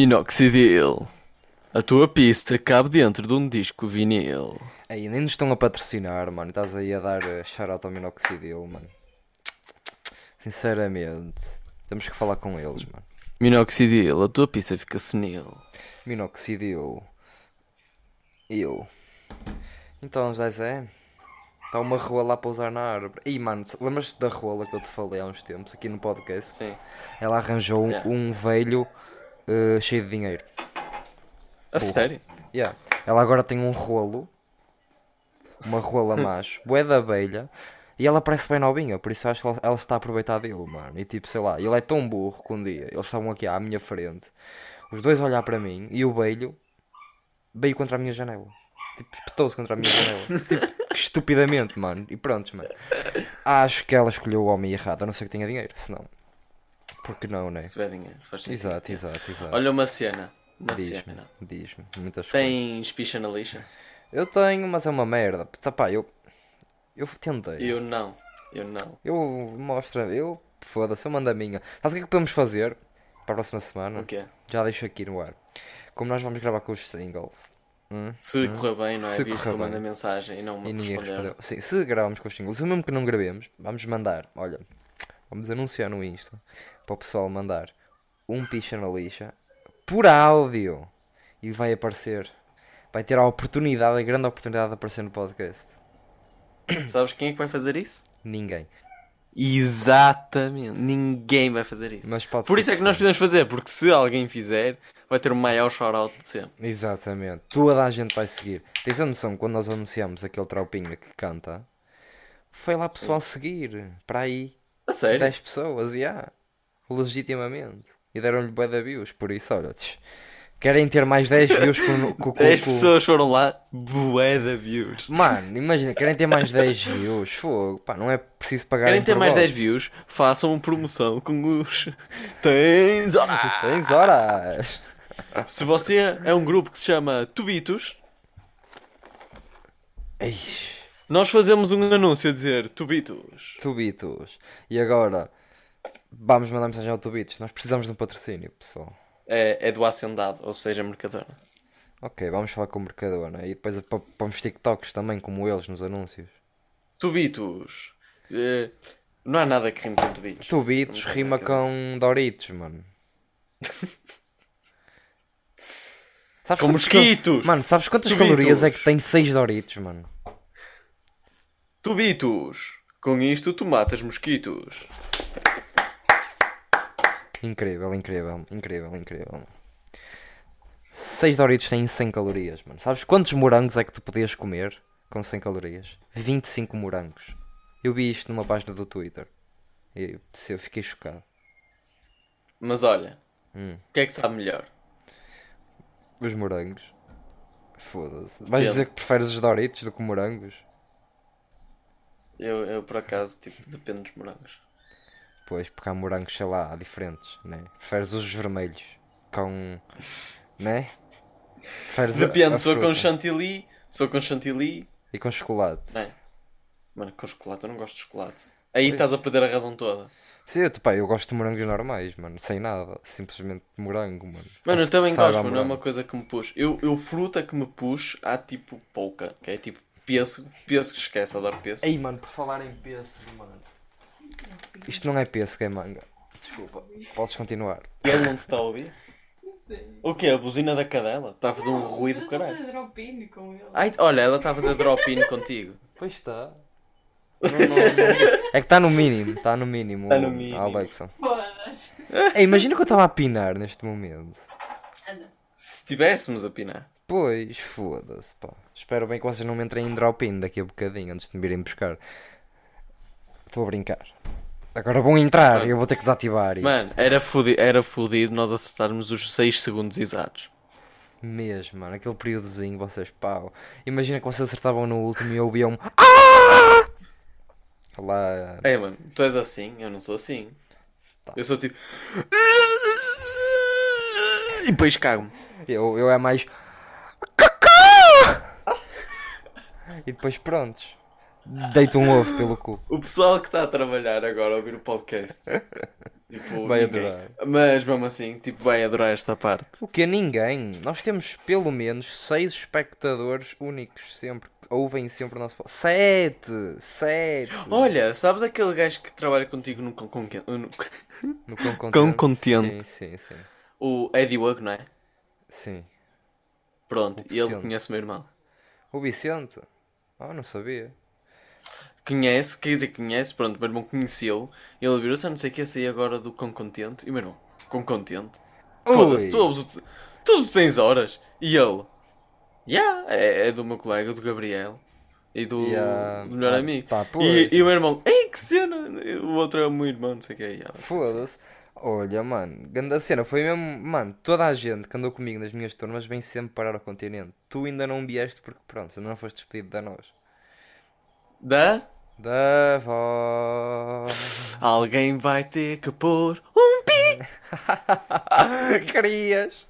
Minoxidil. A tua pista cabe dentro de um disco vinil. Aí, nem nos estão a patrocinar, mano. Estás aí a dar uh, shout-out ao Minoxidil, mano. Sinceramente, temos que falar com eles, mano. Minoxidil, a tua pista fica senil. Minoxidil. Eu. Então, Zé, está uma rola lá para usar na árvore. Ih, mano, lembras-te da rola que eu te falei há uns tempos aqui no podcast? Sim. Ela arranjou Yeah. um velho uh, cheio de dinheiro. A sério? Yeah. Ela agora tem um rolo, uma rola macho, bué da abelha, e ela parece bem novinha, por isso acho que ela, ela se está a aproveitar dele, mano. E tipo, sei lá, ele é tão burro que um dia eles estavam aqui à minha frente, os dois a olhar para mim, e o velho veio contra a minha janela. Tipo, espetou-se contra a minha janela. tipo, estupidamente, mano. E pronto, mano. Acho que ela escolheu o homem errado, a não ser que tenha dinheiro, senão. Porque não, né? Se tiver dinheiro, faz sentido. Exato, exato, exato. Olha uma cena. Uma Diz-me, cena. diz-me, muitas. Tens picha na lixa? Eu tenho, mas é uma merda. Tá, pá, eu. Eu tentei. Eu não. Eu não. Eu mostro. Eu. Foda-se, eu mando a minha. Sabes o que é que podemos fazer para a próxima semana? O quê? Já deixo aqui no ar. Como nós vamos gravar com os singles. hum, Se correr bem, não é? Se Visto que eu mando mensagem e não me E ninguém respondeu. Sim, se gravamos com os singles, mesmo que não gravemos, vamos mandar. Olha, vamos anunciar no Insta para o pessoal mandar um picha na lixa por áudio e vai aparecer. Vai ter a oportunidade, a grande oportunidade de aparecer no podcast. Sabes quem é que vai fazer isso? Ninguém. Exatamente. Ninguém vai fazer isso. Mas pode Por isso é que sim. nós podemos fazer, porque se alguém fizer, vai ter o maior shout-out de sempre. Exatamente. Toda a gente vai seguir. Tens a noção, quando nós anunciamos aquele tropinha que canta, foi lá pessoal seguir. Para aí, A sério? 10 pessoas, e há. Legitimamente. E deram-lhe bué de views. Por isso, olha, tch, querem ter mais 10 views com, com, com, 10 com- pessoas foram lá, bué de views. Mano, imagina, querem ter mais 10 views. Fogo, pá, não é preciso pagar Querem ter mais 10 views? Façam promoção com os. Tens horas! Tens horas. Se você é um grupo que se chama Tubitos, Ei, nós fazemos um anúncio a dizer Tubitos. Tubitos. E agora, vamos mandar mensagem ao Tubitos. Nós precisamos de um patrocínio, pessoal. É, é do Hacendado, ou seja, Mercadona. Ok, vamos falar com o Mercadona. E depois pomos TikToks também, como eles, nos anúncios. Tubitos. Eh, não há nada que rime com Tubitos. Tubitos Não me rima vem na cabeça. com Doritos, mano. Sabes Com mosquitos. Mano, sabes quantas Tubitos. calorias é que tem 6 Doritos, mano? Tubitos. Com isto tu matas mosquitos. Incrível, incrível, incrível, incrível. 6 Doritos têm 100 calorias, mano. Sabes quantos morangos é que tu podias comer com 100 calorias? 25 morangos. Eu vi isto numa página do Twitter. E eu fiquei chocado. Mas olha, Hum. o que é que sabe melhor? Os morangos. Foda-se. Vais dizer que preferes os Doritos do que morangos? Eu, eu por acaso, tipo, depende dos morangos. Pois, porque há morangos, sei lá, diferentes, né? Preferes os vermelhos com. né? Preferes a- a Depende, se for com chantilly, se for com chantilly, E com chocolate. é? Mano, com chocolate, eu não gosto de chocolate. Aí estás a perder a razão toda. Sim, eu, pá, eu gosto de morangos normais, mano. Sem nada. Simplesmente morango, mano. Mano, eu também gosto, a mas não é uma coisa que me puxa. Eu, eu fruta que me puxa há tipo pouca, que é tipo pêssego. Pêssego, esquece, adoro pêssego. Ei, mano, por falar em pêssego, mano. Isto não é pêssego, é manga. Desculpa. Podes continuar. E ele não te está a ouvir? Não sei. O quê? A buzina da cadela? Está a fazer um ruído do estou a caralho. fazer drop-in com ele. Ai, olha, ela está a fazer drop-in contigo. Pois está. Não, não, não. É que está no mínimo, está no mínimo. Tá no mínimo. Alexa. Foda-se. Ei, imagina que eu estava a pinar neste momento. Anda. Se estivéssemos a pinar. Pois, foda-se, pá. Espero bem que vocês não me entrem em drop-in daqui a bocadinho, antes de me virem buscar. Estou a brincar. Agora vão entrar e eu vou ter que desativar isto. Mano, era fudido, era fudido nós acertarmos os 6 segundos exatos. Mesmo, mano. Aquele períodozinho, vocês, pau. Imagina que vocês acertavam no último e ouviam... Ah! Lá... É, mano, tu és assim, eu não sou assim. Tá. Eu sou tipo. E depois cago-me. Eu, eu é mais... E depois prontos. Deito um ovo pelo cu. O pessoal que está a trabalhar agora a ouvir o podcast Tipo, Vai ninguém. adorar. Mas mesmo assim, tipo, vai adorar esta parte. O que? Ninguém. Nós temos pelo menos seis espectadores únicos sempre. Ouvem sempre o nosso. po- Sete! Sete! Olha, sabes aquele gajo que trabalha contigo no Concontente? No... No Cão Contente. Cão Contente. Sim, sim, sim. O Eddie Wug, não é? Sim. Pronto, e ele Vicente. conhece o meu irmão. O Vicente? Ah, não sabia. Conhece, quer dizer, conhece, pronto, o meu irmão conheceu. Ele virou-se a não sei o que, sair agora do Cão Contente. E o meu irmão, Cão Contente? Foda-se, tu, ouves tu tens horas. E ele, yeah, é, é do meu colega, do Gabriel. E do, E, ah, do melhor ah, amigo. pá, e, e o meu irmão, ei, que cena! O outro é o meu irmão, não sei o que. Yeah. Foda-se. Olha, mano, grande cena. Foi mesmo. Mano, toda a gente que andou comigo nas minhas turmas vem sempre parar ao continente. Tu ainda não vieste porque, pronto, ainda não foste despedido da nós. Da? Da voz. Alguém vai ter que pôr um pi! Querias.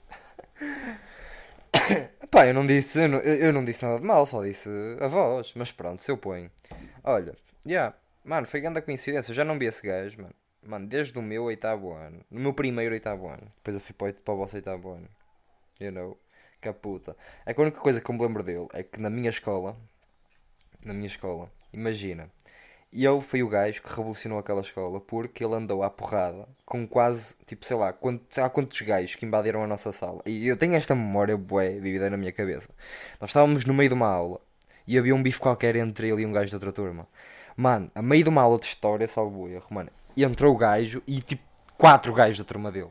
Pá, eu não disse, eu não, eu não disse nada de mal, só disse a voz, mas pronto, se eu ponho. Olha, já, mano, foi grande a coincidência, eu já não vi esse gajo, mano. Mano, desde o meu oitavo ano, no meu primeiro oitavo ano, depois eu fui para, para o vosso oitavo ano, you know, que a puta. É que a única coisa que eu me lembro dele é que na minha escola, na minha escola, imagina, ele foi o gajo que revolucionou aquela escola porque ele andou à porrada com quase, tipo, sei lá, quant, sei lá quantos gajos que invadiram a nossa sala. E eu tenho esta memória bué vivida na minha cabeça. Nós estávamos no meio de uma aula e havia um bife qualquer entre ele e um gajo de outra turma. Mano, a meio de uma aula de história, salvo erro, mano, entrou o gajo e tipo, quatro gajos da turma dele.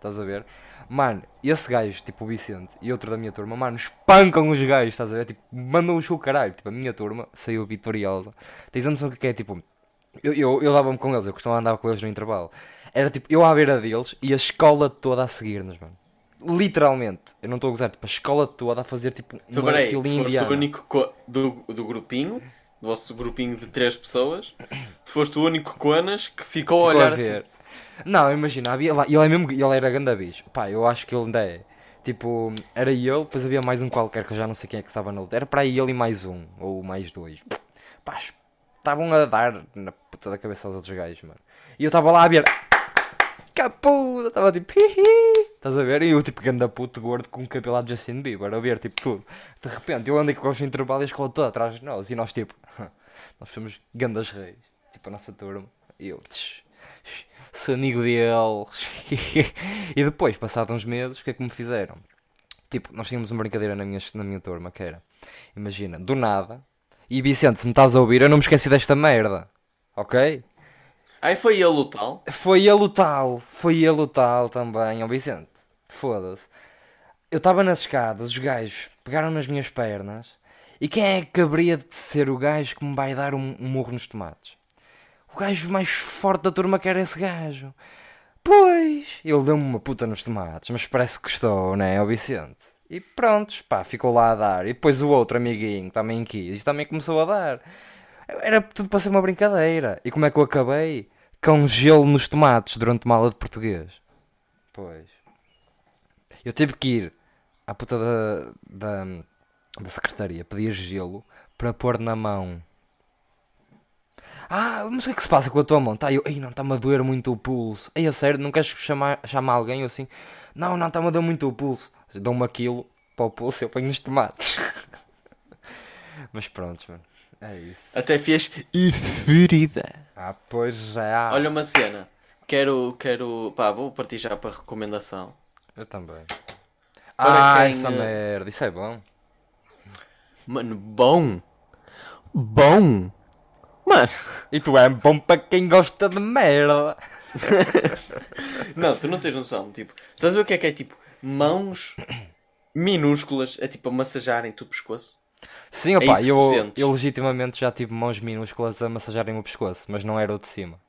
Estás a ver? Mano, esse gajo, tipo o Vicente e outro da minha turma, mano, espancam os gajos, estás a ver? Tipo, mandam-os com o caralho. Tipo, a minha turma saiu vitoriosa. Tens a noção do que é, tipo, eu, eu, eu dava-me com eles, eu costumava andar com eles no intervalo. Era tipo, eu à beira deles e a escola toda a seguir-nos, mano. Literalmente, eu não estou a gozar, tipo, a escola toda a fazer tipo Então, uma peraí, tu foste o único co- do, do grupinho, do vosso grupinho de três pessoas, tu foste o único coanas que ficou a Ficou olhar a assim. Não, imagina, havia lá, ele é mesmo, ele era ganda bicho. Pá, eu acho que ele ainda é. Tipo, era ele, depois havia mais um qualquer que eu já não sei quem é que estava na luta. Era para ele e mais um, ou mais dois. Pá, estavam a dar na puta da cabeça aos outros gajos, mano. E eu estava lá a ver. Capuda, estava tipo. Hihi. Estás a ver? E eu, tipo, ganda puto gordo com cabelo de Justin Bieber, a ver, tipo, tudo. De repente, eu andei com os intervalos e a escola toda atrás de nós. E nós, tipo, nós somos gandas reis. Tipo, a nossa turma. E eu, tch, sou amigo deles. e depois, passados uns meses, o que é que me fizeram? Tipo, nós tínhamos uma brincadeira na minha, na minha turma que era, imagina, do nada. E Vicente, se me estás a ouvir, eu não me esqueci desta merda. Ok? Aí foi ele o tal. Foi ele o tal, foi ele o tal também, ó Vicente. Foda-se. Eu estava nas escadas, os gajos pegaram nas minhas pernas. E quem é que haveria de ser o gajo que me vai dar um, um murro nos tomates? O gajo mais forte da turma que era esse gajo. Pois, ele deu-me uma puta nos tomates, mas parece que gostou, né, ó Vicente? E pronto, pá, ficou lá a dar. E depois o outro amiguinho também quis, e também começou a dar. Era tudo para ser uma brincadeira. E como é que eu acabei? Com gelo nos tomates durante uma aula de português. Pois. Eu tive que ir à puta da, da, da secretaria pedir gelo para pôr na mão. Ah, mas o que é que se passa com a tua mão? Tá, eu, ei, não, está-me a doer muito o pulso. Ei, a sério, não queres chamar, chamar alguém assim? Não, não, está-me a doer muito o pulso. Dão-me aquilo para o pulso e eu ponho nos tomates. mas pronto, mano. É isso. Até fez isso ferida. Ah, pois é. Olha uma cena. Quero, quero. Pá, vou partir já para a recomendação. Eu também. Para ah, quem, essa eh, merda, isso é bom. Mano, bom. Bom. Mano. E tu é bom para quem gosta de merda. Não, tu não tens noção. Tipo, estás a ver o que é que é? Tipo, mãos minúsculas a tipo a massajarem o pescoço. Sim, opá, isso que eu, eu legitimamente já tive mãos minúsculas a massajarem o pescoço, mas não era o de cima.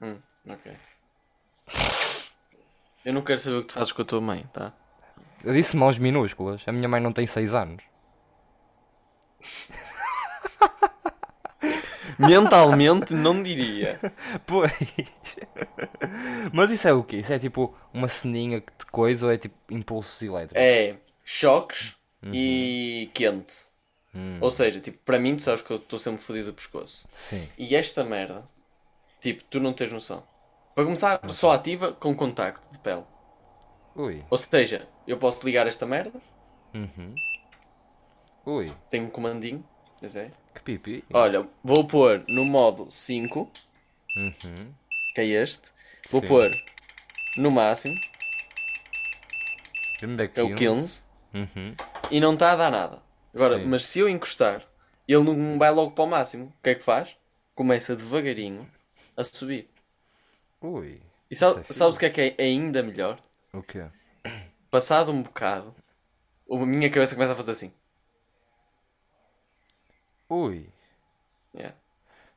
Hum, ok. Eu não quero saber o que tu fazes com a tua mãe, tá? Eu disse mãos minúsculas, a minha mãe não tem 6 anos. Mentalmente não diria. Pois. Mas isso é o quê? Isso é tipo uma ceninha de coisa ou é tipo impulsos elétricos? É choques e quente. Hum, Ou seja, tipo, para mim, tu sabes que eu estou sempre fodido do pescoço. sim. E esta merda, tipo, tu não tens noção. Para começar, só ativa com contacto de pele. Ui. Ou seja, eu posso ligar esta merda, Uhum. Ui. tenho um comandinho, pois é. Que pipi. Olha, vou pôr no modo 5, Uhum. que é este. Vou Sim. pôr no máximo, que é o 15, Uhum. e não está a dar nada. Agora, Sim. mas se eu encostar, ele não vai logo para o máximo. O que é que faz? Começa devagarinho a subir. Ui. E sabe- Isso é fixe. sabes o que é que é ainda melhor? O quê? Passado um bocado, a minha cabeça começa a fazer assim. Ui. Yeah.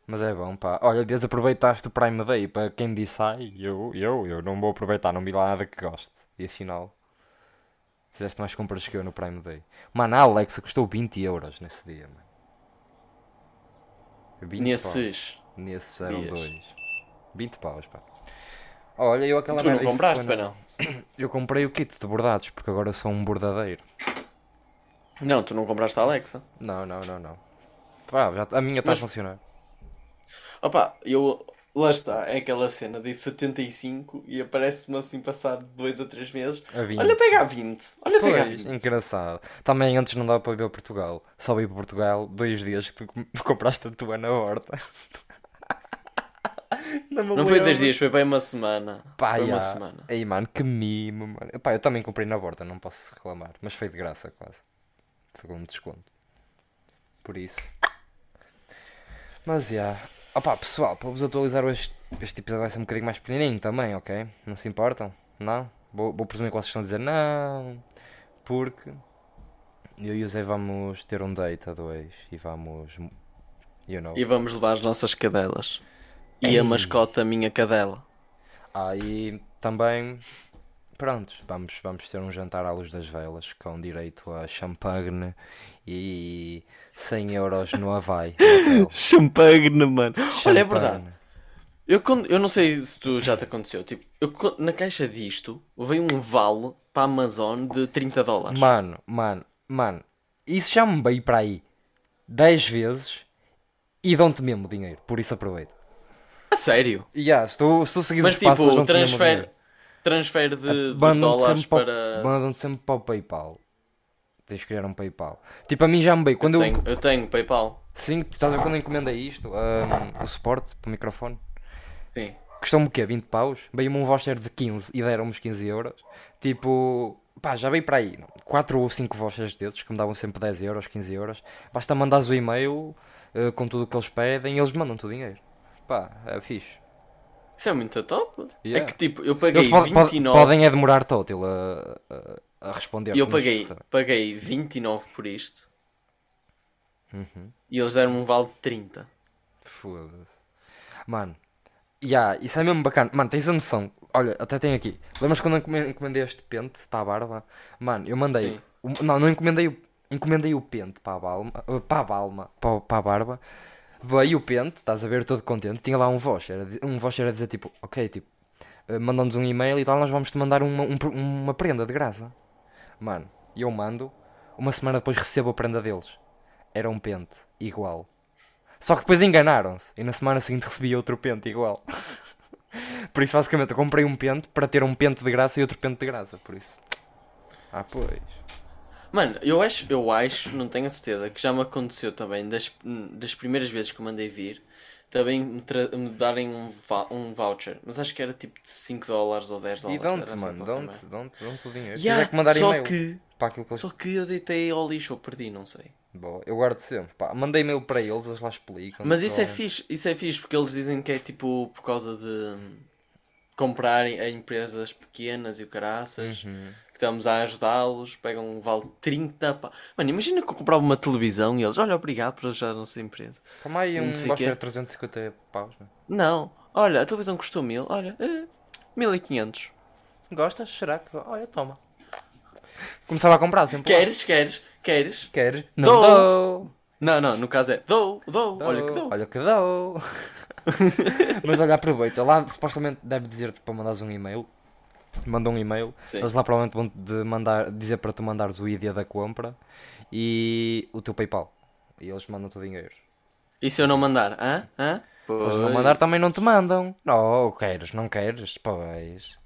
Mas é bom, pá. Olha, vês, aproveitaste o Prime Day para quem disse, ai, eu, eu, eu não vou aproveitar, não vi lá nada que goste. E afinal, fizeste mais compras que eu no Prime Day. Mano, a Alexa custou 20 euros nesse dia, mano. 20 Nesses. paus. Nesses eram dias. dois. 20 paus, pá. Olha, eu aquela Tu não compraste, para não? Eu comprei o kit de bordados, porque agora sou um bordadeiro. Não, tu não compraste a Alexa. Não, não, não, não. Pá, a minha está Mas- a funcionar. Opa, eu. Lá está, é aquela cena de 75 e aparece-me assim passado dois ou três meses. A 20. Olha, pega a 20. Olha, pega a Pois, 20. engraçado. Também antes não dava para ver Portugal. Só vi para Portugal dois dias que tu com- compraste a tua na horta. não Não foi dois dias, foi bem uma semana. Pá, foi uma semana. Ei, mano, que mimo, mano. Pá, eu também comprei na borda, não posso reclamar. Mas foi de graça, quase. Foi com um desconto. Por isso. Mas, já. Opá, pessoal, para vos atualizar este, este episódio vai ser um bocadinho mais pequenininho também, ok? Não se importam? Não? Vou, vou presumir que vocês estão a dizer não. Porque eu e o Zé vamos ter um date a dois e vamos... You know. E vamos levar as nossas cadelas. E a mascota, a minha cadela. Ah, e também, pronto, vamos, vamos ter um jantar à luz das velas com direito a champanhe e 100 euros no Havaí. no. Champagne, mano. Olha, é Champanhe. verdade. Eu, quando- eu não sei se tu já te aconteceu. Tipo, eu, na caixa disto veio um vale para a Amazon de 30 dólares. Mano, mano, mano, isso já me veio para aí 10 vezes e dão-te mesmo dinheiro, por isso aproveita. A sério? Yeah, se tu, se tu seguires Mas tipo, transfere, transfere de, de dólares sempre, para. mandam sempre para o Paypal. Tens de criar um Paypal. Tipo, a mim já me veio. Quando eu, Tenho, eu tenho PayPal. Sim, tu estás a ver quando eu encomendei isto, ahm, o suporte para o microfone, Sim. custou-me o quê? 20 paus? Veio-me um voucher de 15 e deram-me os 15 euros. Tipo, pá, já veio para aí 4 ou 5 vouchers desses que me davam sempre 10 euros, 15 euros. Basta mandares o e-mail eh, com tudo o que eles pedem e eles mandam-te o dinheiro. Pá, é fixe. Isso é muito top. Yeah. É que tipo, eu paguei Eles pod- pod- 29. podem é demorar tótil a, a, a responder. E eu paguei, sabe? paguei 29 por isto. Uhum. E eles deram um vale de 30. Foda-se. Mano, ya, isso é mesmo bacana. Mano, tens a noção. Olha, até tem aqui. Lembras quando eu encomendei este pente para a barba? Mano, eu mandei. O- não, não encomendei o. Encomendei o pente para a balma. Para a balma. Para, para a barba. Veio o pente, estás a ver, todo contente. Tinha lá um voucher. Um voucher a dizer tipo, ok, tipo, uh, mandam-nos um e-mail e tal, nós vamos te mandar uma, um uma prenda de graça. Mano, eu mando. Uma semana depois recebo a prenda deles. Era um pente igual. Só que depois enganaram-se e na semana seguinte recebi outro pente igual. por isso, basicamente, eu comprei um pente para ter um pente de graça e outro pente de graça. Por isso. Ah, pois. Mano, eu acho, eu acho, não tenho a certeza, que já me aconteceu também das, das primeiras vezes que eu mandei vir, também me, me darem um, um voucher. Mas acho que era tipo de 5 dólares ou 10 E dólares. dão-te, era assim mano, dão-te, merda. dão-te, dão-te o dinheiro. Yeah, quiser que mandar só que, para aquilo que eles. só que eu deitei ao lixo ou perdi, não sei. Boa, eu guardo sempre. Pá, mandei e-mail para eles, eles lá explicam. Mas isso é fixe, isso é fixe porque eles dizem que é tipo por causa de comprarem a empresas pequenas e o caraças, Uhum. Estamos a ajudá-los, pegam um vale de 30 pá. Mano, imagina que eu comprava uma televisão e eles, olha, obrigado por ajudar a nossa empresa. Toma aí um de 350 paus. Né? Não, olha, a televisão custou mil, olha, eh, 1500. Gostas? Será que. Olha, toma. Começava a comprar sempre. Queres, queres, queres? Queres? Não Dou. dou. Não, não, no caso é dou, dou, olha que dou. Olha que dou. Mas olha, aproveita. Lá supostamente deve dizer-te para mandares um e-mail. Manda um e-mail. Sim. Eles lá provavelmente vão de mandar, dizer para tu mandares o ID da compra e o teu PayPal. E eles mandam-te o dinheiro. E se eu não mandar? Hã? Hã? Se não Pois. mandar também não te mandam. Não, queres, não queres, pois.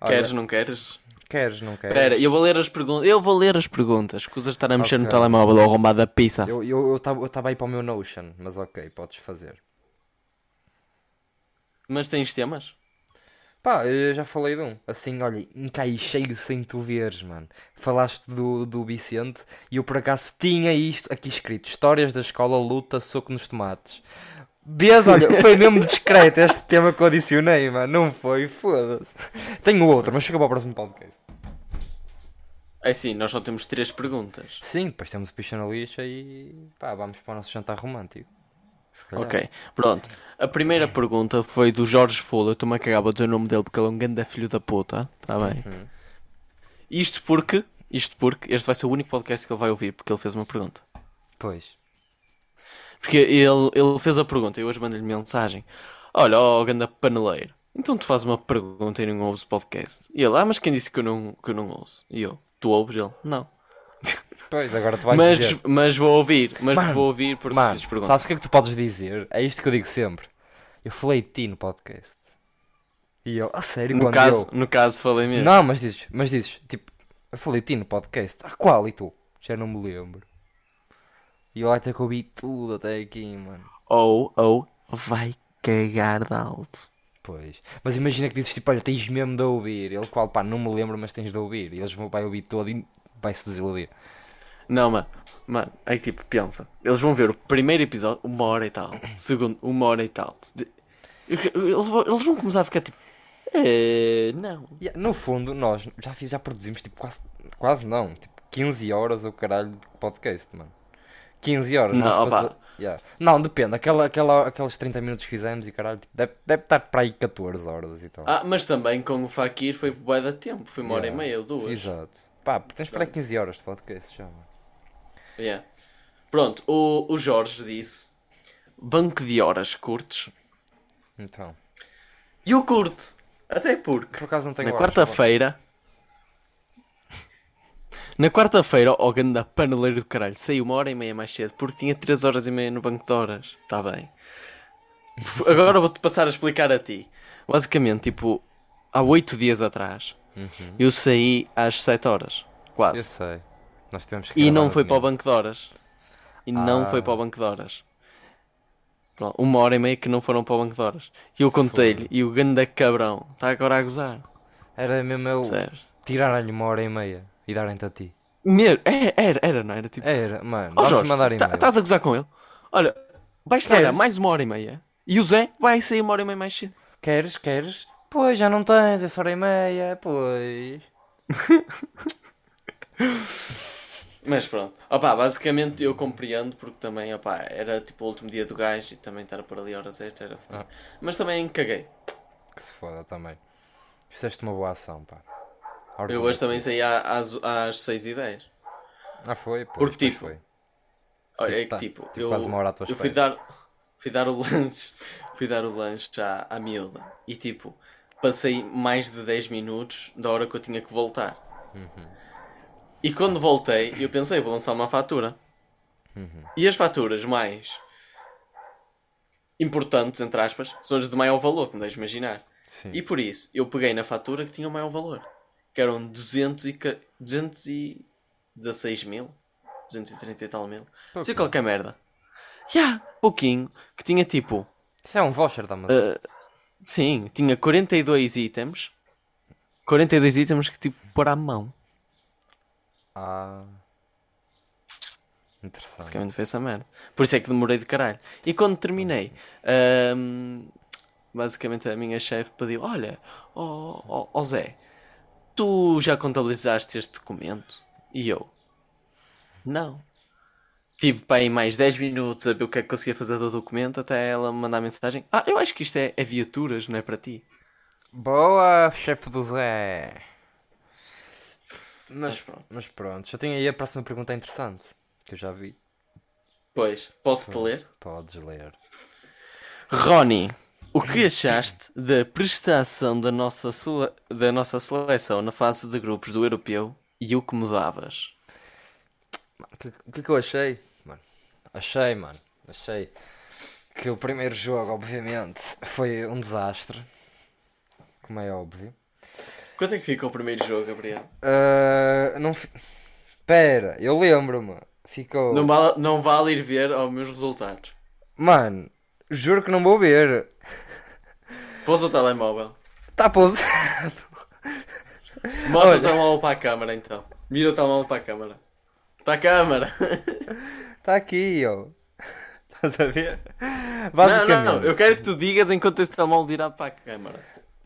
Olha, Queres, não queres? Queres, não queres. Espera, eu vou ler as perguntas. Eu vou ler as perguntas. Escusas estar a mexer no Ok. telemóvel ou arrombar da pizza. Eu eu estava aí para o meu Notion, mas ok, podes fazer. Mas tens temas? Pá, eu já falei de um. Assim, olha, encaixei sem tu veres, mano. Falaste do, do Vicente e eu por acaso tinha isto aqui escrito: Histórias da escola, luta, soco nos tomates. Vês, olha, foi mesmo discreto este tema que eu adicionei, mano. Não foi? Foda-se. Tenho outro, mas chega para o próximo podcast. É sim, nós só temos três perguntas. Sim, depois temos o picha na lixa e pá, vamos para o nosso jantar romântico. Ok, pronto. A primeira pergunta foi do Jorge Fuller. Eu estou-me a cagar, vou dizer o nome dele porque ele é um grande filho da puta. Tá bem? Uhum. Isto porque. Isto porque. Este vai ser o único podcast que ele vai ouvir porque ele fez uma pergunta. Pois. Porque ele, ele fez a pergunta e hoje mandei-lhe mensagem. Olha, ó, ganda paneleiro. Então tu fazes uma pergunta e não ouves o podcast. E ele, ah, mas quem disse que eu não, que eu não ouço? E eu, tu ouves? Ele, não. Pois, agora tu vais Mas, dizer. mas vou ouvir, mas Mano, vou ouvir porque Mano, fiz pergunta. sabes o que é que tu podes dizer? É isto que eu digo sempre. Eu falei de ti no podcast. E eu, a sério, No quando caso, eu... no caso falei mesmo. Não, mas dizes, mas dizes, tipo, eu falei de ti no podcast. Ah, qual? E tu? Já não me lembro. E eu até que ouvi tudo até aqui, mano. Ou, ou, vai cagar de alto. Pois. Mas imagina que dizes, tipo, olha, tens mesmo de ouvir. Ele qual, pá, não me lembro, mas tens de ouvir. E eles vão vai ouvir todo e vai-se desiludir. Não, mano. Mano, aí tipo, pensa. Eles vão ver o primeiro episódio, uma hora e tal. Segundo, uma hora e tal. Eles vão, começar a ficar tipo. "Eh, não. E, no fundo, nós já, fiz, já produzimos, tipo, quase, quase não, tipo, 15 horas o caralho de podcast, mano. 15 horas. Não, opa. produzi- Yeah. Não, depende. Aquela, aquela, aqueles 30 minutos que fizemos e caralho, tipo, deve, deve estar para aí 14 horas e tal. Ah, mas também com o Fakir foi bué da tempo. Foi uma hora e Yeah. meia ou duas. Exato. Pá, tens para aí 15 horas de podcast já, mano. Yeah. Pronto, o, o Jorge disse: Banco de horas curtes. Então, E eu curto. Até porque. por acaso não tenho Na horas, quarta-feira. Na quarta-feira, o ganda paneleiro do caralho saiu uma hora e meia mais cedo porque tinha 3 horas e meia no banco de horas. Está bem. Agora vou-te passar a explicar a ti. Basicamente, tipo, há 8 dias atrás, Uhum. eu saí às 7 horas. Eu Quase. sei. Nós tivemos que E não foi para o banco de horas. E não Ah. foi para o banco de horas. Pronto, uma hora e meia que não foram para o banco de horas. E eu contei-lhe, e o ganda cabrão está agora a gozar. Era mesmo eu tirar-lhe uma hora e meia e darem-te a ti. Mesmo, é, era, era, não era? Tipo, Era, mano, vamos Jorge, mandar tá- estás a gozar com ele? Olha, vais trabalhar mais uma hora e meia. E o Zé vai sair uma hora e meia mais cedo. Queres, queres? Pois, já não tens essa hora e meia, pois. Mas pronto. Opá, basicamente eu compreendo porque também, opá, era tipo o último dia do gajo e também estar por ali horas extra era fodido. Ah. Mas também caguei. Que se foda também. Fizeste uma boa ação, pá. Eu Orgulho. hoje também saí às, às 6h10. Ah, foi? Pois, Porque, tipo, foi. Olha, é que tá, tipo, tipo, eu, quase uma hora à tua eu fui dar, fui dar o lanche, fui dar o lanche à, à miúda e tipo, passei mais de 10 minutos da hora que eu tinha que voltar. Uhum. E quando voltei, eu pensei, vou lançar uma fatura. Uhum. E as faturas mais importantes, entre aspas, são as de maior valor, como deves imaginar. Sim. E por isso, eu peguei na fatura que tinha o maior valor. Que eram 200 e, ca- 216 mil. 230 e tal mil. Não sei qualquer merda. Já, pouquinho. Que tinha tipo... Isso é um voucher da Amazon. uh, sim, tinha 42 itens. 42 itens que tipo pôr à mão. Ah. Interessante. Basicamente foi essa merda. Por isso é que demorei de caralho. E quando terminei, hum, basicamente a minha chefe pediu: Olha, ó ó- ó Zé, tu já contabilizaste este documento? E eu: Não. Tive para aí mais 10 minutos a ver o que é que conseguia fazer do documento até ela me mandar mensagem: Ah, eu acho que isto é, é viaturas, não é para ti. Boa, chefe do Zé. Mas pronto. mas pronto, já tenho aí a próxima pergunta interessante. Que eu já vi. Pois, posso-te ler? Podes ler. Rony, o que achaste da prestação da nossa, sele- da nossa seleção na fase de grupos do europeu e o que mudavas? O que, que é que eu achei? Mano, achei, mano. Achei que o primeiro jogo, obviamente, foi um desastre. Como é óbvio. Quanto é que fica o primeiro jogo, Gabriel? Ah, não. fi- Pera, eu lembro-me. Ficou. Não, vale, não vale ir ver aos meus resultados. Mano, juro que não vou ver. Pôs o telemóvel. Está pausado. Mostra Olha. o telemóvel para a câmara então. Mira o telemóvel para a câmara. Para a câmara. Está aqui, ó. Estás a ver? Não, Basicamente. não, não. Eu quero que tu digas enquanto tens o telemóvel virado para a câmara.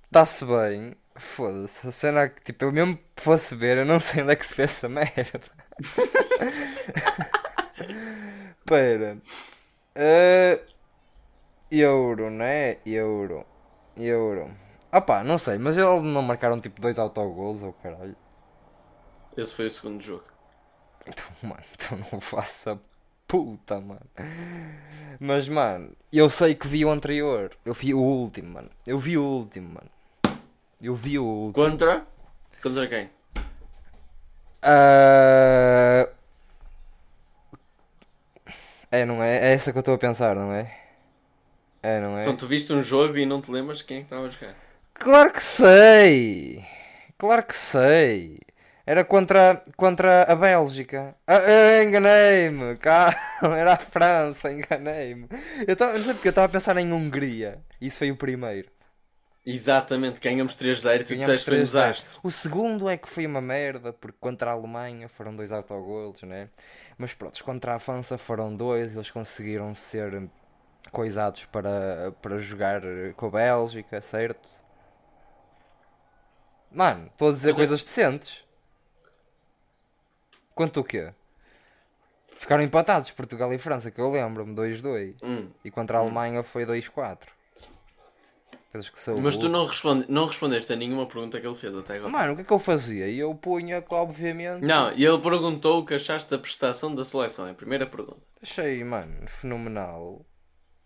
Está-se bem. Foda-se. A cena é que, tipo, eu mesmo fosse ver, eu não sei onde é que se vê essa merda. Pera. Ah, euro, né? Euro. Euro. Opá, não sei, mas eles não marcaram tipo dois autogols ou caralho. Esse foi o segundo jogo. Então, mano, então não faça puta, mano. Mas, mano, eu sei que vi o anterior. Eu vi o último, mano. Eu vi o último, mano. Eu vi o. Contra? Contra quem? Ah, É, não é? É essa que eu estou a pensar, não é? É, não é? Então tu viste um jogo e não te lembras quem é que estava a jogar. Claro que sei! Claro que sei! Era contra, contra a Bélgica. Ah, ah, enganei-me! Calma, era a França, enganei-me. Eu tava, não sei porque eu estava a pensar em Hungria. Isso foi o primeiro. Exatamente, ganhamos 3-0 e tu disseste que foi um 3-0. desastre. O segundo é que foi uma merda, porque contra a Alemanha foram dois autogolos, né? Mas pronto, contra a França foram dois, eles conseguiram ser coisados para, para jogar com a Bélgica, certo? Mano, estou a dizer coisas decentes. Quanto o quê? Ficaram empatados Portugal e França, que eu lembro-me, 2-2. Hum. E contra a Alemanha foi 2-4. Que Mas tu não, responde, não respondeste a nenhuma pergunta que ele fez até agora. Mano, o que é que eu fazia? E eu punha, obviamente. Não, e ele perguntou o que achaste da prestação da seleção. É a primeira pergunta. Achei, mano, fenomenal.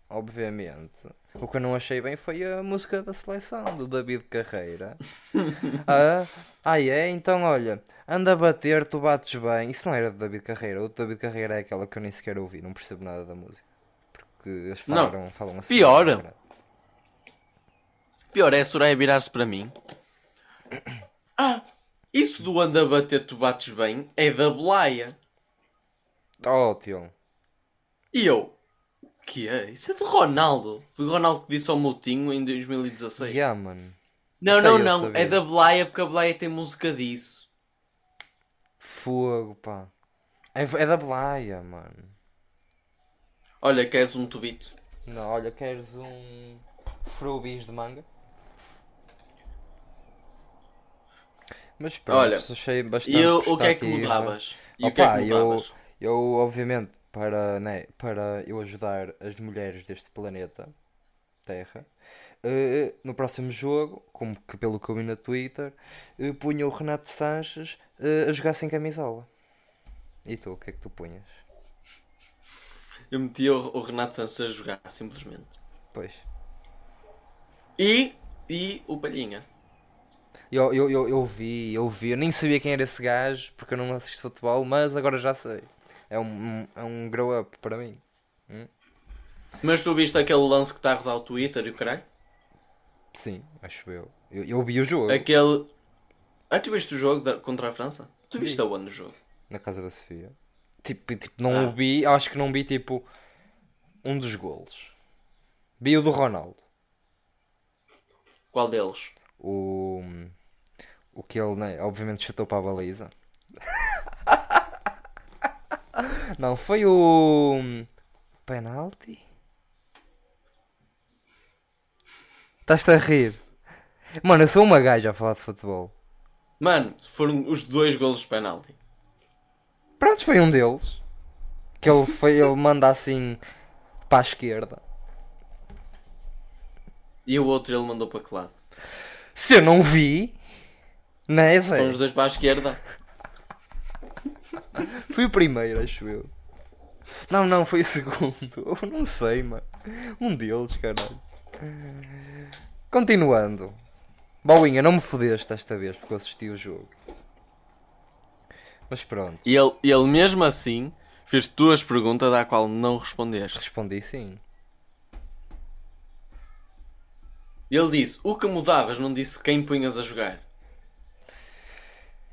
Obviamente. O que eu não achei bem foi a música da seleção, do David Carreira. ah, ah, é? Então, olha, anda a bater, tu bates bem. Isso não era do David Carreira. O David Carreira é aquela que eu nem sequer ouvi, não percebo nada da música. Porque eles Não. falam, falam assim. Pior. Pior é a Soraya virar-se para mim. Ah, isso do anda a bater, tu bates bem é da Belaia. Oh, tio. E eu, o que é? Isso é do Ronaldo. Foi o Ronaldo que disse ao Moutinho em 2016. Yeah, mano. Não, não, não. sabia. É da Belaia porque a Belaia tem música disso. Fogo, pá. É, é da Blaia, mano. Olha, queres um tubito? Não, olha, queres um frubis de manga? Mas pronto, Olha, achei bastante E eu, o que é que mudavas? E o que é Opa, que eu, mudavas? eu obviamente para, né, para eu ajudar as mulheres deste planeta Terra eh, no próximo jogo, como que pelo que eu vi na Twitter, eh, punha o Renato Sanches eh, a jogar sem camisola. E tu, o que é que tu punhas? Eu metia o, o Renato Santos a jogar, simplesmente. Pois. E, e o Palhinha. Eu, eu, eu, eu vi, eu vi, eu nem sabia quem era esse gajo porque eu não assisto futebol, mas agora já sei. É um, um, é um grow up para mim. Mas tu viste aquele lance que está a rodar o Twitter e o caralho? Sim, acho eu. Eu, eu vi o jogo Aquele. Ah, tu viste o jogo da- contra a França? Tu viste Vi. aonde o jogo? na casa da Sofia. Tipo, tipo não Ah. o vi, acho que não vi tipo um dos golos. Vi o do Ronaldo. Qual deles? O, o que ele, né, obviamente, chutou para a baliza. não, foi o penalti. Estás-te a rir. Mano, eu sou uma gaja a falar de futebol. Mano, foram os dois golos de penalti. Pronto, foi um deles. Que ele, foi, ele manda assim para a esquerda. E o outro ele mandou para que lado? Se eu não vi, né, Zé? Foram os dois para a esquerda. Fui o primeiro, acho eu. Não, não, foi o segundo. Eu não sei, mano. Um deles, caralho. Continuando. Boinha, não me fodeste desta vez porque eu assisti o jogo. Mas pronto, E ele, ele mesmo assim fez duas perguntas à qual não respondeste. respondi sim. Ele disse o que mudavas, não disse quem punhas a jogar.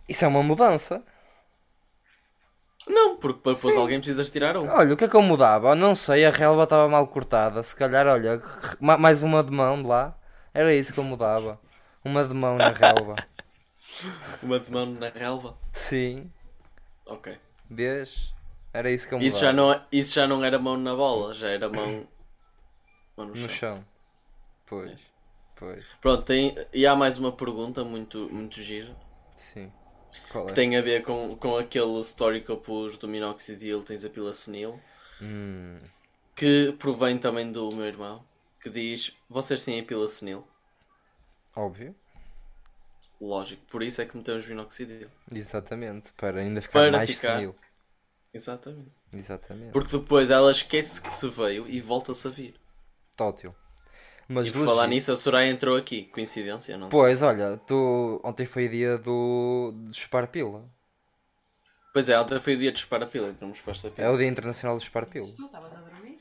Isso é uma mudança. Não, porque para depois alguém precisas tirar um. Olha, o que é que eu mudava? Não sei, a relva estava mal cortada. Se calhar, olha, ma- mais uma de mão de lá. Era isso que eu mudava. Uma de mão na relva. Uma de mão na relva. Sim, Ok. vês? Era isso que eu mudava. Isso já, não, isso já não era mão na bola, já era mão, mão no No chão. chão. Pois, pois, Pronto, tem, e há mais uma pergunta muito, muito gira. sim. Qual é? Que tem a ver com, com aquele story que eu pus do minoxidil, tens a pila senil. Hum, Que provém também do meu irmão. Que diz, vocês têm a pila senil? óbvio. Lógico, por isso é que metemos minoxidil. Exatamente. Para ainda ficar Para mais ficar- senil. Exatamente. Exatamente. Porque depois ela esquece que se veio e volta-se a vir. Tótil. Mas E por falar nisso, a Soraya entrou aqui. Coincidência, não sei. Pois, olha, tu... ontem foi dia do... de chupar pila. Pois é, ontem foi o dia de chupar a pila, então me chupaste a É pila. o dia internacional de chupar pila. Tu estavas a dormir?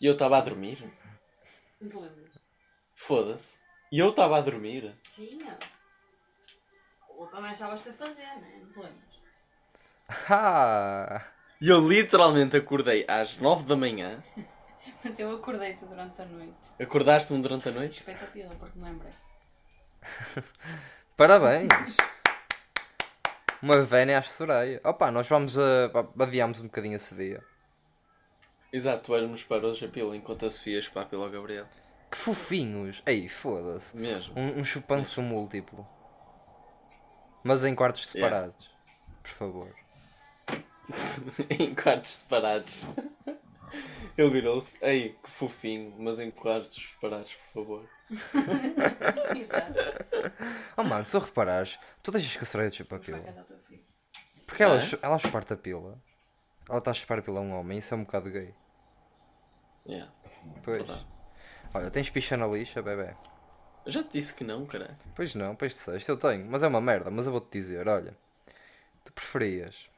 E eu estava a dormir? Não te lembras? Foda-se. E eu estava a dormir? Sim. Ou também estavas-te a fazer, não é? Não te lembras? Ah! E eu literalmente acordei às 9 da manhã. Mas eu acordei-te durante a noite. Acordaste-me durante a noite? Respeita a pila, porque me lembrei. Parabéns! Uma vénia às Soraya. Opa, nós vamos a. adiamos um bocadinho esse dia. Exato, tu eras-nos para hoje a pila enquanto a Sofia chupar a pila ao Gabriel. Que fofinhos! Ei, foda-se. Mesmo. Um, um chupanço múltiplo. Mas em quartos Yeah. separados. Por favor. em quartos separados. Ele virou-se. Ei, que fofinho, mas em quartos separados, por favor. Oh mano, se tu reparares, tu deixas que a Soraya te chupa a pila. Porque ela, É? ela chupa a pila. Ela está a chupar a pila a um homem, isso é um bocado gay. Yeah. Pois. Verdade. Olha, tens picha na lixa, bebê? Eu já te disse que não, caralho. Pois não, pois disseste, eu tenho, mas é uma merda, mas eu vou-te dizer, olha. Tu preferias.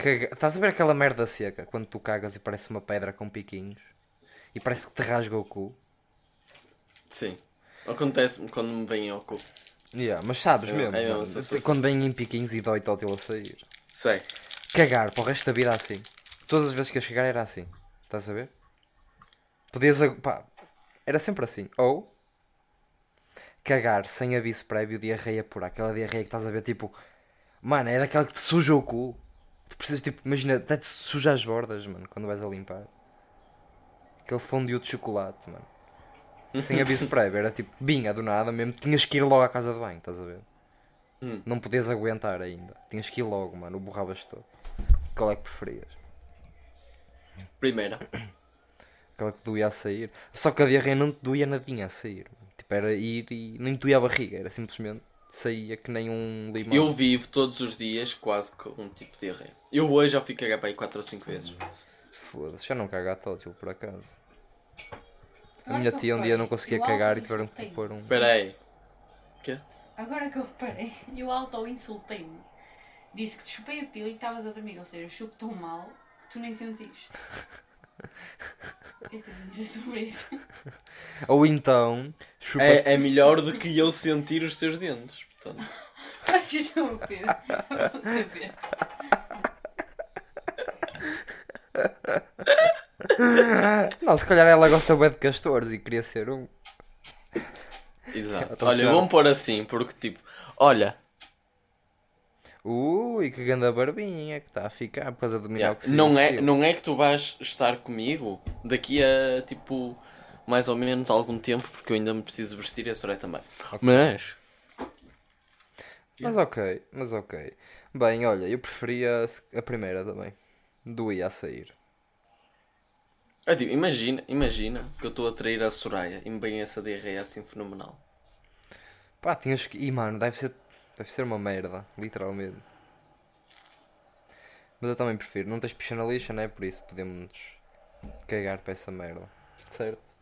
Caga... Estás a ver aquela merda seca quando tu cagas e parece uma pedra com piquinhos? E parece que te rasga o cu? Sim. Acontece-me quando me vêm ao cu. Yeah, mas sabes É- mesmo, é mesmo quando vem em piquinhos e dói-te ao teu a sair. Sei. Cagar para o resto da vida assim. Todas as vezes que ias cagar era assim. Estás a ver? Podias. Pá, era sempre assim. Ou. Cagar sem aviso prévio, diarreia por aquela diarreia que estás a ver, tipo. Mano, é daquela que te suja o cu. Tu precisas, tipo, imagina, até te suja as bordas, mano, quando vais a limpar. Aquele fondue de chocolate, mano. Sem aviso prévio, era tipo, vinha do nada mesmo, tinhas que ir logo à casa de banho, estás a ver? Hum. Não podias aguentar ainda. Tinhas que ir logo, mano, borravas todo. Qual é que preferias? Primeira. Aquela que doía a sair. Só que a diarreia não te doía nadinha a sair. mano. Tipo, era ir e nem te doía a barriga, era simplesmente saía que nem um limão. Eu vivo todos os dias quase com um tipo de diarreia. Eu hoje já fui cagar para aí 4 ou 5 vezes. Foda-se, já não caga a tótil por acaso. A minha tia um dia não conseguia cagar e tiveram que pôr um. Espera aí. Quê? Agora que eu reparei, eu auto-insultei-me. Disse que te chupei a pila e que estavas a dormir. Ou seja, eu chupo tão mal que tu nem sentiste. O que é que tens a dizer sobre isso? Ou então, chupa. É, é melhor do que eu sentir os teus dentes. Portanto, Vais saber. Eu vou saber. Não, se calhar ela gosta bem de castores e queria ser um. exato. Então, Olha, vamos pôr assim, porque tipo, olha, Ui, que grande barbinha que está a ficar por causa do yeah, minoxidil. não, é, não é que tu vais estar comigo daqui a tipo mais ou menos algum tempo, porque eu ainda me preciso vestir e a Soraya também. Mas, Mas ok, mas ok. Bem, olha, eu preferia a primeira também. Doía a sair. é, tipo, imagina, imagina que eu estou a trair a Soraya e me vem essa diarreia assim fenomenal. Pá, tinhas que. Ih, mano, deve ser, deve ser uma merda, literalmente. Mas eu também prefiro. Não tens picha na lixa, não é? Por isso podemos cagar para essa merda. Certo?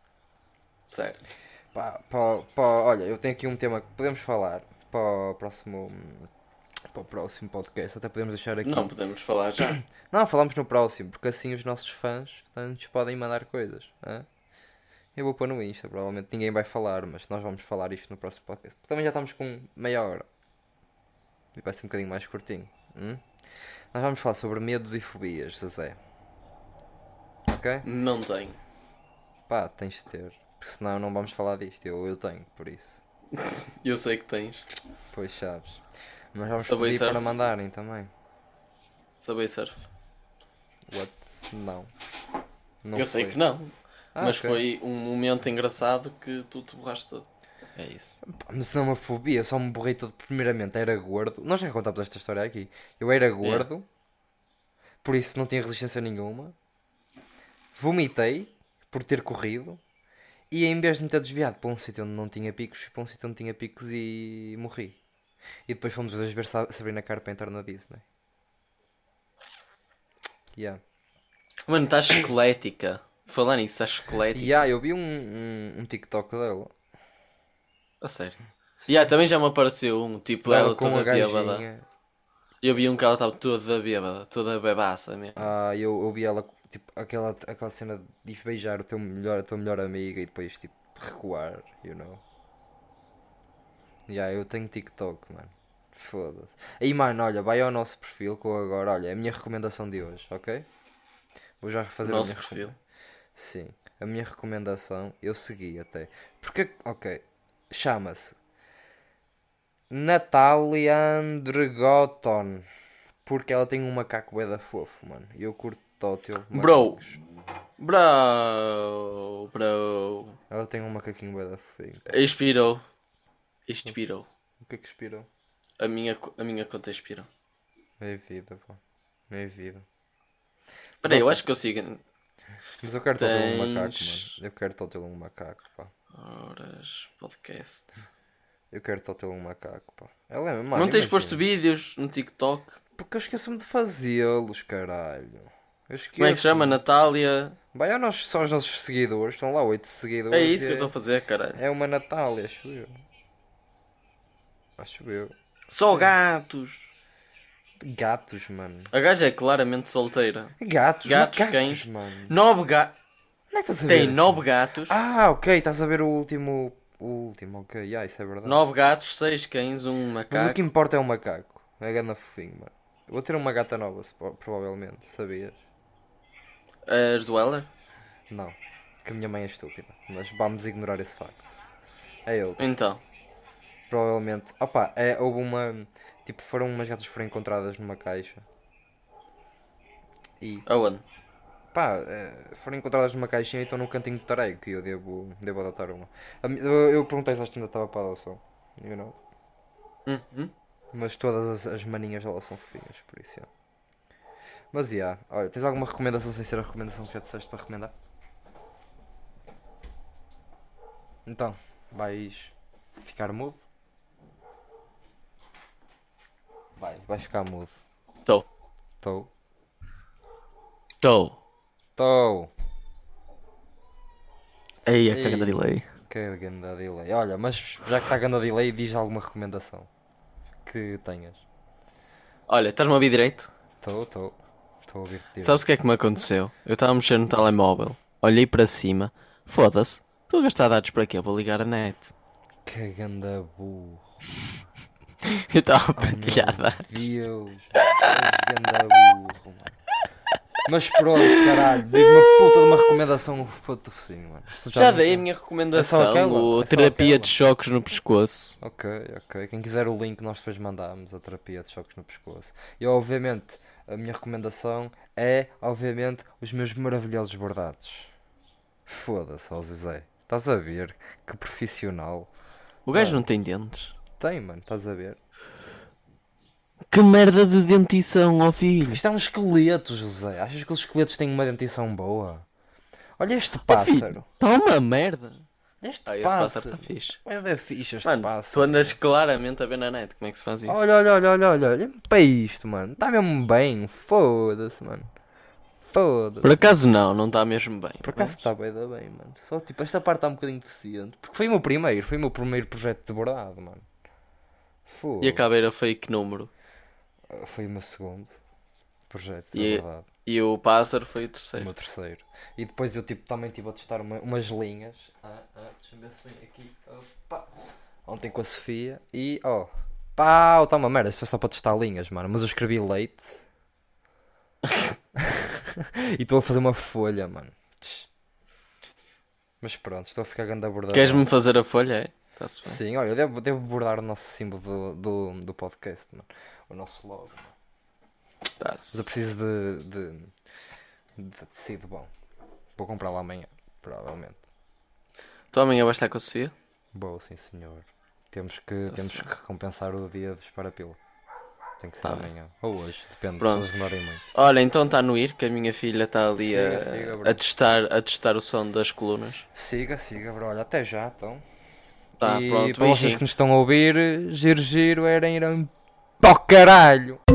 Certo. Pá, pá, pá, olha, eu tenho aqui um tema que podemos falar para o próximo. Para o próximo podcast. Até podemos deixar aqui. Não podemos falar já. Não, falamos no próximo, porque assim os nossos fãs antes podem mandar coisas. hã? Eu vou pôr no Insta, provavelmente ninguém vai falar, mas nós vamos falar isto no próximo podcast. Porque também já estamos com meia hora. E vai ser um bocadinho mais curtinho. hum? Nós vamos falar sobre medos e fobias, Zé. Ok? Não tenho. Pá, tens de ter. Porque senão não vamos falar disto. Eu, eu tenho, por isso. Eu sei que tens. Pois sabes. Mas vamos Subway pedir surf. para mandarem também. Subway surf. What? Não. Não eu sei foi. que não. Ah, mas ok. foi um momento engraçado que tu te borraste todo. É isso. Não é uma fobia, eu só me borrei todo. Primeiramente, era gordo. Nós já contámos esta história aqui. Eu era gordo, por isso não tinha resistência nenhuma. Vomitei por ter corrido. E em vez de me ter desviado para um sítio onde não tinha picos, fui para um sítio onde tinha picos e morri. E depois fomos os dois ver Sa- Sabrina Carpenter na Disney. Yeah. Mano, estás esquelética. Falar nisso, estás esquelética. Yeah, eu vi um, um, um TikTok dela. A sério. E yeah, também já me apareceu um, tipo, ela com toda bêbada. Eu vi um que ela estava toda bêbada, toda bebaça mesmo. Ah, eu, eu vi ela, tipo, aquela, aquela cena de beijar o teu melhor, a tua melhor amiga e depois, tipo, recuar, you know. Yeah, eu tenho TikTok, mano. Foda-se. Aí, mano, olha, vai ao nosso perfil com agora, olha, é a minha recomendação de hoje, ok? Vou já fazer Nosso a minha perfil. Sim, a minha recomendação eu segui até. Porque, ok, chama-se Natalia Andregoton. Porque ela tem um macaco bué fofo, mano. E eu curto tótil. Bro. macacos. Bro, bro. Ela tem um macaquinho bué da fofinho. Expirou. Expirou. O que é que expirou? A minha, a minha conta expirou. É vida, pô. É vida. Espera aí, eu acho que eu sigo. Mas eu quero tótil um macaco, Tens- mano. Eu quero tótil um macaco, pá. Horas, podcast. Eu quero tótil um macaco, pá. Ela é, mano, não tens imagina. posto vídeos no TikTok? Porque eu esqueço-me de fazê-los, caralho. Eu esqueço. Como é que se chama? Natália? Vai a nós, só os nossos seguidores. Estão lá oito seguidores. É isso que eu estou a fazer, caralho. É uma Natália, acho eu. Acho eu. Só gatos. Gatos, mano. A gaja é claramente solteira. Gatos, Gatos, macacos, cães. mano. Nove gatos. É que estás a ver? Tem isso? nove gatos. Ah, ok, estás a ver o último. O último, ok. Yeah, isso é verdade. Nove gatos, seis cães, um Mas o macaco. que importa é o macaco. É ganda fofinho, mano. Eu Vou ter uma gata nova, se- provavelmente, sabias? As do Heller? Não. Que a minha mãe é estúpida. Mas vamos ignorar esse facto. É outra. Então. Provavelmente. Opa, é, houve uma. Tipo, foram umas gatas que foram encontradas numa caixa. E. Aonde? Pá, é, foram encontradas numa caixinha e estão no cantinho de tareio que eu devo, devo adotar uma. Eu, perguntei se esta ainda estava para a adoção. You know? Uhum. Mas todas as, as maninhas delas são fofinhas, por isso. yeah. Mas yeah, olha, tens alguma recomendação sem ser a recomendação que já disseste para recomendar? Então, vais ficar mudo? Vai, vais ficar mudo. Estou. Estou. Estou. Estou. Aí, a Ei. cagada delay. Que ganda delay. Olha, mas já que está ganda delay, diz alguma recomendação que tenhas. Olha, estás-me a ouvir direito? Estou, estou. Estou a ouvir-te direito. Sabes o que é que me aconteceu? Eu estava a mexer no telemóvel, olhei para cima, foda-se, estou a gastar dados para quê? Para ligar a net. Que ganda burro. Eu estava a partilhar dados. Deus, que ganda burro, mano. Mas pronto, caralho, diz uma puta de uma recomendação foda-se, mano. Já não dei a minha É recomendação, aquela? o É terapia aquela? de choques no pescoço. Ok, ok. Quem quiser o link, nós depois mandamos a terapia de choques no pescoço. E obviamente, a minha recomendação é, obviamente, os meus maravilhosos bordados. Foda-se, ó Zé. Estás a ver? Que profissional. O gajo não tem dentes. Tem, mano, estás a ver? Que merda de dentição, ó filho. Isto é um esqueleto, José. Achas que os esqueletos têm uma dentição boa? Olha este pássaro. Está uma merda. Este Ah, esse pássaro. pássaro está fixe. É da ficha este Mano, tu pássaro. andas claramente a ver na net como é que se faz isso. Olha, olha, olha, olha, olha. Olha para isto, mano. Está mesmo bem. Foda-se, mano. Foda-se. Por acaso não, não está mesmo bem. Por acaso está bem, bem, mano. Só tipo, esta parte está um bocadinho deficiente. Porque foi o meu primeiro, foi o meu primeiro projeto de bordado, mano. Foda. E a caveira foi que número? Foi o meu segundo projeto E- bordado. E o pássaro foi o O terceiro. meu terceiro. E depois eu tipo, também estive a testar uma- umas linhas. Ah, ah, deixa-me ver se vem aqui. Opa. Ontem com a Sofia. E ó. Pau, tá uma merda. Isto foi só para testar linhas, mano. Mas eu escrevi leite. e estou a fazer uma folha, mano. Mas pronto, estou a ficar grande a bordar. Queres-me fazer a folha? É? Sim, olha, eu devo, devo bordar o nosso símbolo do, do, do podcast, mano. O nosso logo. mano. Mas Tá-se. eu preciso de, de, de tecido bom. Vou comprar lá amanhã, provavelmente. Tu amanhã vais estar com a Sofia? Boa, sim senhor. Temos que, temos que recompensar o dia dos parapila. Tem que ser Tá bem. amanhã. Ou hoje, depende. Pronto. Eles demorem muito. Olha, então está no ir, que a minha filha está ali a, Siga, siga, bro. a, testar, a testar o som das colunas. Siga, siga, bro. Olha, até já, então. Tá, e pronto, para vocês beijinho. que nos estão a ouvir, giro, giro, era ir para caralho.